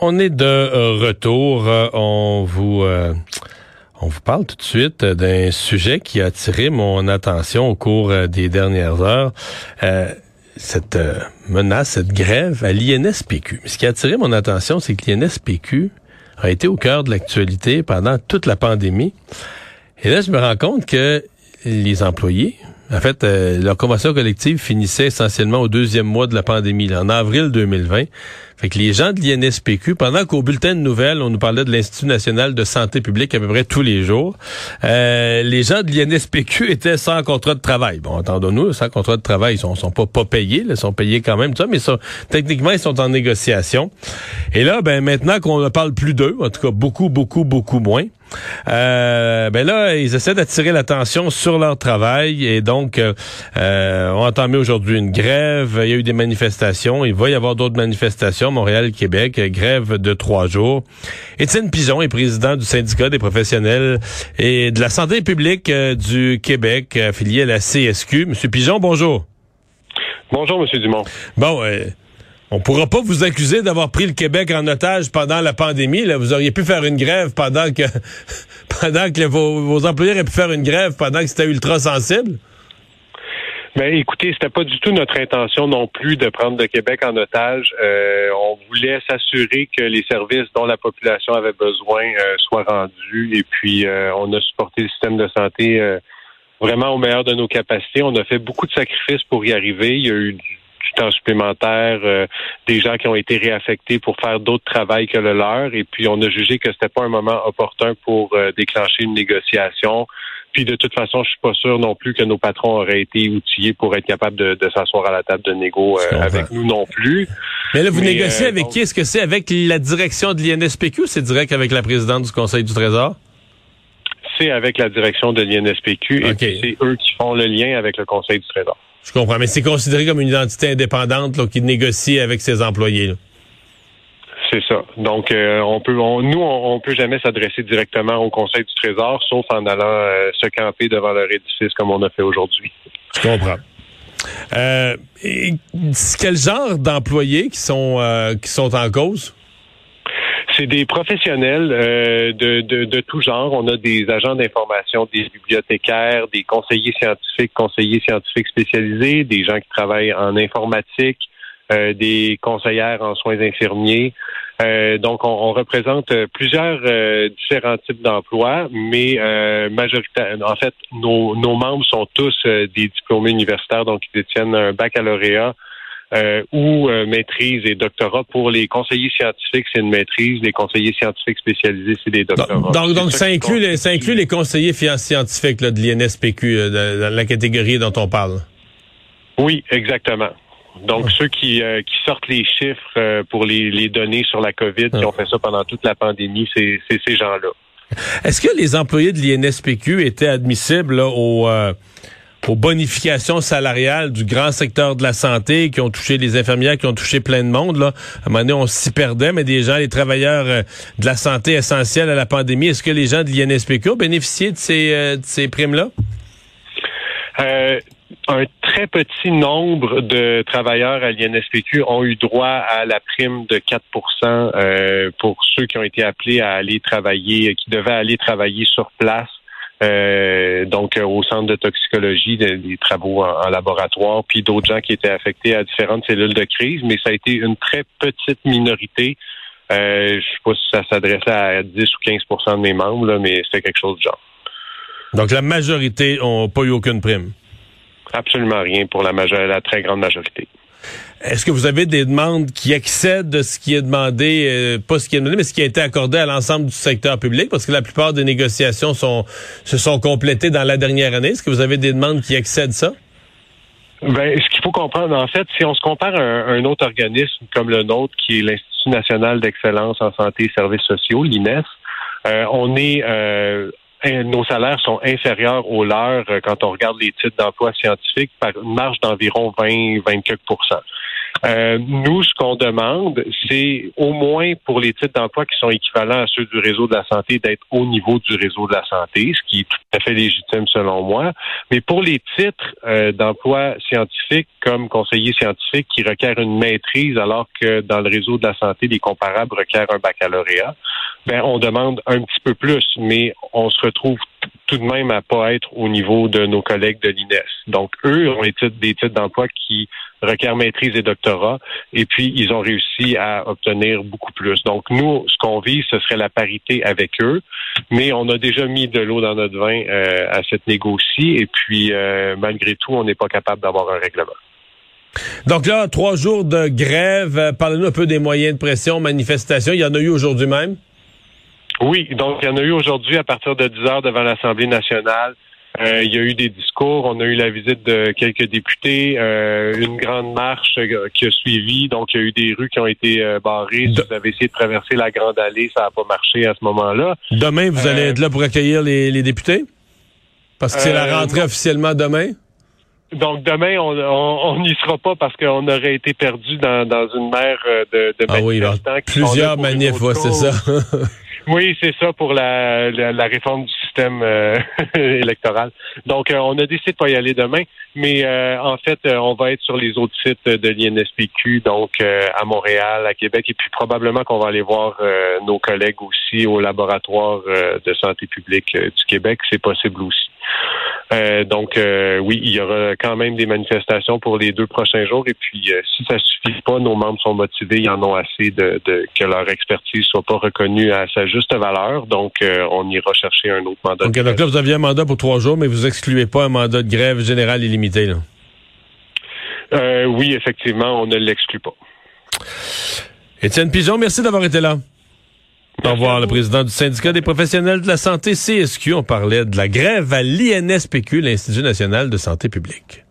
On est de euh, retour. Euh, on vous euh, on vous parle tout de suite d'un sujet qui a attiré mon attention au cours des dernières heures. cette menace, cette grève à l'INSPQ. Ce qui a attiré mon attention, c'est que l'INSPQ a été au cœur de l'actualité pendant toute la pandémie. Et là, je me rends compte que les employés, en fait, leur convention collective finissait essentiellement au deuxième mois de la pandémie, en avril 2020. Fait que les gens de l'INSPQ, pendant qu'au bulletin de nouvelles, on nous parlait de l'Institut national de santé publique à peu près tous les jours, euh, les gens de l'INSPQ étaient sans contrat de travail. Bon, entendons-nous, sans contrat de travail, ils sont, sont pas, pas payés, ils sont payés quand même, ça, mais ça, techniquement, ils sont en négociation. Et là, ben maintenant qu'on ne parle plus d'eux, en tout cas beaucoup, beaucoup, beaucoup moins, euh, ben là, ils essaient d'attirer l'attention sur leur travail et donc euh, euh, ont entamé aujourd'hui une grève. Il y a eu des manifestations. Il va y avoir d'autres manifestations. Montréal, Québec, grève de trois jours. Étienne Pigeon est président du syndicat des professionnels et de la santé publique euh, du Québec, affilié à la CSQ. Monsieur Pigeon, bonjour. Bonjour, Monsieur Dumont. Bon. On pourra pas vous accuser d'avoir pris le Québec en otage pendant la pandémie. Vous auriez pu faire une grève pendant que pendant que vos, employés auraient pu faire une grève pendant que c'était ultra sensible. Ben, écoutez, c'était pas du tout notre intention non plus de prendre le Québec en otage. Euh, on voulait s'assurer que les services dont la population avait besoin euh, soient rendus et puis euh, on a supporté le système de santé vraiment au meilleur de nos capacités. On a fait beaucoup de sacrifices pour y arriver. Il y a eu du temps supplémentaire, euh, des gens qui ont été réaffectés pour faire d'autres travails que le leur. Et puis, on a jugé que c'était pas un moment opportun pour euh, déclencher une négociation. Puis de toute façon, je suis pas sûr non plus que nos patrons auraient été outillés pour être capables de, s'asseoir à la table de négo euh, avec nous non plus. Mais là, vous négociez avec qui? Est-ce que c'est avec la direction de l'INSPQ ou c'est direct avec la présidente du Conseil du Trésor? C'est avec la direction de l'INSPQ et c'est eux qui font le lien avec le Conseil du Trésor. Je comprends, mais c'est considéré comme une identité indépendante qui négocie avec ses employés. C'est ça. Donc, euh, on peut, nous, on, peut jamais s'adresser directement au Conseil du Trésor, sauf en allant euh, se camper devant leur édifice comme on a fait aujourd'hui. Je comprends. Euh, quel genre d'employés qui sont qui sont en cause? C'est des professionnels euh, de, de, de, tout genre. On a des agents d'information, des bibliothécaires, des conseillers scientifiques, conseillers scientifiques spécialisés, des gens qui travaillent en informatique, euh, des conseillères en soins infirmiers. Euh, donc, on, on, représente plusieurs différents types d'emplois, mais majoritaire, en fait, nos, nos membres sont tous des diplômés universitaires, donc ils détiennent un baccalauréat euh, ou euh, maîtrise et doctorat. Pour les conseillers scientifiques, c'est une maîtrise. Les conseillers scientifiques spécialisés, c'est des doctorats. Donc, donc ça, inclut les, ça inclut les conseillers scientifiques là, de l'INSPQ, euh, dans la catégorie dont on parle. Oui, exactement. Donc, ah. ceux qui, qui sortent les chiffres pour les, les données sur la COVID, qui ont fait ça pendant toute la pandémie, c'est ces gens-là. Est-ce que les employés de l'INSPQ étaient admissibles là, au aux bonifications salariales du grand secteur de la santé qui ont touché les infirmières, qui ont touché plein de monde. Là. À un moment donné, on s'y perdait, mais des gens, les travailleurs euh, de la santé essentielle à la pandémie, est-ce que les gens de l'INSPQ ont bénéficié de ces, euh, de ces primes-là? Euh, un très petit nombre de travailleurs à l'INSPQ ont eu droit à la prime de 4% pour ceux qui ont été appelés à aller travailler, qui devaient aller travailler sur place euh, donc euh, au centre de toxicologie, des, travaux en, laboratoire, puis d'autres gens qui étaient affectés à différentes cellules de crise, mais ça a été une très petite minorité. Euh, je ne sais pas si ça s'adressait à 10 ou 15% de mes membres, mais c'était quelque chose de genre. Donc la majorité n'ont pas eu aucune prime? Absolument rien pour la, la très grande majorité. Est-ce que vous avez des demandes qui excèdent de ce qui est demandé, euh, pas ce qui est demandé, mais ce qui a été accordé à l'ensemble du secteur public? Parce que la plupart des négociations se sont complétées dans la dernière année. Est-ce que vous avez des demandes qui excèdent ça? Ben, ce qu'il faut comprendre, en fait, si on se compare à un, autre organisme comme le nôtre, qui est l'Institut national d'excellence en santé et services sociaux, l'INES, euh, on est euh, nos salaires sont inférieurs aux leurs quand on regarde les titres d'emploi scientifiques par une marge d'environ 20, 24 Euh, nous, ce qu'on demande, c'est au moins pour les titres d'emploi qui sont équivalents à ceux du réseau de la santé, d'être au niveau du réseau de la santé, ce qui est tout à fait légitime selon moi. Mais pour les titres euh, d'emploi scientifique, comme conseiller scientifique, qui requièrent une maîtrise, alors que dans le réseau de la santé, les comparables requièrent un baccalauréat, ben on demande un petit peu plus, mais on se retrouve tout de même à pas être au niveau de nos collègues de l'INES. Donc, eux ont des titres d'emploi qui requièrent maîtrise et doctorat, et puis ils ont réussi à obtenir beaucoup plus. Donc, nous, ce qu'on vise, ce serait la parité avec eux, mais on a déjà mis de l'eau dans notre vin euh, à cette négocie, et puis euh, malgré tout, on n'est pas capable d'avoir un règlement. Donc là, trois jours de grève. Parlez-nous un peu des moyens de pression, manifestations. Il y en a eu aujourd'hui même? Oui, donc il y en a eu aujourd'hui à partir de 10 heures devant l'Assemblée nationale. Euh, il y a eu des discours, on a eu la visite de quelques députés, euh, une grande marche euh, qui a suivi. Donc, il y a eu des rues qui ont été barrées. Si vous avez essayé de traverser la Grande Allée, ça n'a pas marché à ce moment-là. Demain, vous allez être là pour accueillir les, députés? Parce que c'est la rentrée officiellement demain? Donc demain, on n'y sera pas parce qu'on aurait été perdu dans, une mer de, de ah oui, plusieurs manifs, c'est ça. Oui, c'est ça pour la, la, réforme du système euh, électoral. Donc, euh, on a décidé de pas y aller demain, mais euh, en fait, on va être sur les autres sites de l'INSPQ, donc à Montréal, à Québec, et puis probablement qu'on va aller voir nos collègues aussi au laboratoire de santé publique du Québec. C'est possible aussi. Euh, donc, euh, oui, il y aura quand même des manifestations pour les deux prochains jours. Et puis, euh, si ça suffit pas, nos membres sont motivés, ils en ont assez de, que leur expertise soit pas reconnue à sa juste valeur. Donc, on ira chercher un autre mandat. Donc, donc là, vous aviez un mandat pour trois jours, mais vous excluez pas un mandat de grève générale illimité, là? oui, effectivement, on ne l'exclut pas. Étienne Pigeon, merci d'avoir été là. Au revoir, le président du syndicat des professionnels de la santé CSQ. On parlait de la grève à l'INSPQ, l'Institut national de santé publique.